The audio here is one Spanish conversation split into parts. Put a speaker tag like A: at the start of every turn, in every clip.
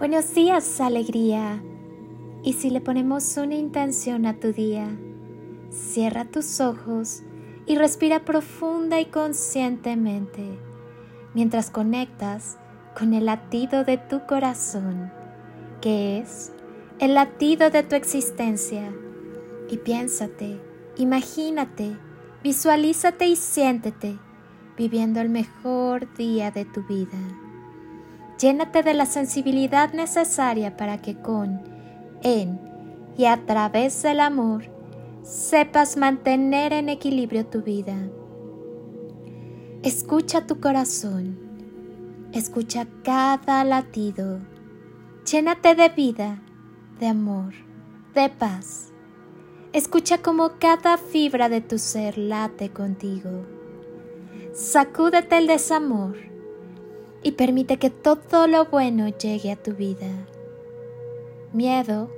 A: Buenos días, alegría. Y si le ponemos una intención a tu día, cierra tus ojos y respira profunda y conscientemente mientras conectas con el latido de tu corazón, que es el latido de tu existencia. Y piénsate, imagínate, visualízate y siéntete viviendo el mejor día de tu vida. Llénate de la sensibilidad necesaria para que con, en y a través del amor sepas mantener en equilibrio tu vida. Escucha tu corazón, escucha cada latido, llénate de vida, de amor, de paz. Escucha cómo cada fibra de tu ser late contigo. Sacúdete el desamor y permite que todo lo bueno llegue a tu vida. Miedo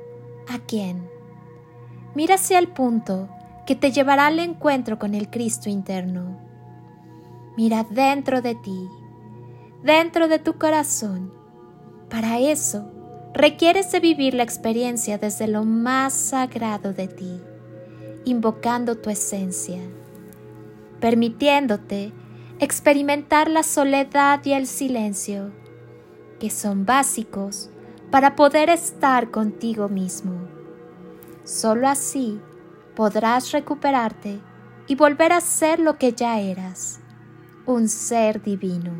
A: a quién? Mira hacia el punto que te llevará al encuentro con el Cristo interno. Mira dentro de ti, dentro de tu corazón. Para eso requieres de vivir la experiencia desde lo más sagrado de ti, invocando tu esencia, permitiéndote experimentar la soledad y el silencio, que son básicos para poder estar contigo mismo. Solo así podrás recuperarte y volver a ser lo que ya eras, un ser divino.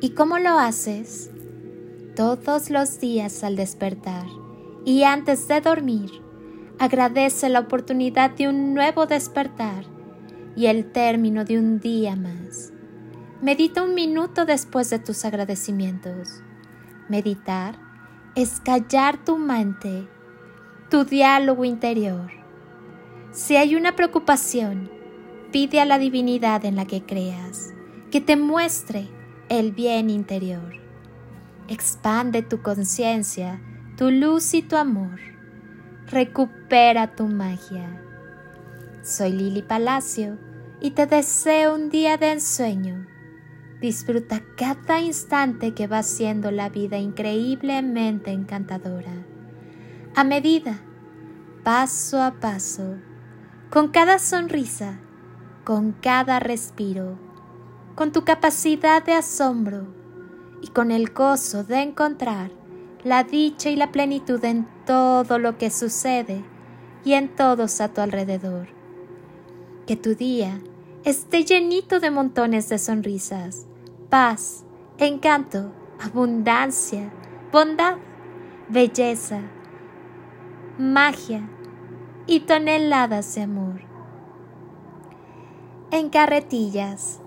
A: ¿Y cómo lo haces? Todos los días al despertar y antes de dormir, agradece la oportunidad de un nuevo despertar y el término de un día más. Medita un minuto después de tus agradecimientos. Meditar es callar tu mente, tu diálogo interior. Si hay una preocupación, pide a la divinidad en la que creas que te muestre el bien interior. Expande tu conciencia, tu luz y tu amor. Recupera tu magia. Soy Lili Palacio y te deseo un día de ensueño. Disfruta cada instante que va siendo la vida increíblemente encantadora. A medida, paso a paso, con cada sonrisa, con cada respiro, con tu capacidad de asombro y con el gozo de encontrar la dicha y la plenitud en todo lo que sucede y en todos a tu alrededor que tu día esté llenito de montones de sonrisas, paz, encanto, abundancia, bondad, belleza, magia y toneladas de amor. En carretillas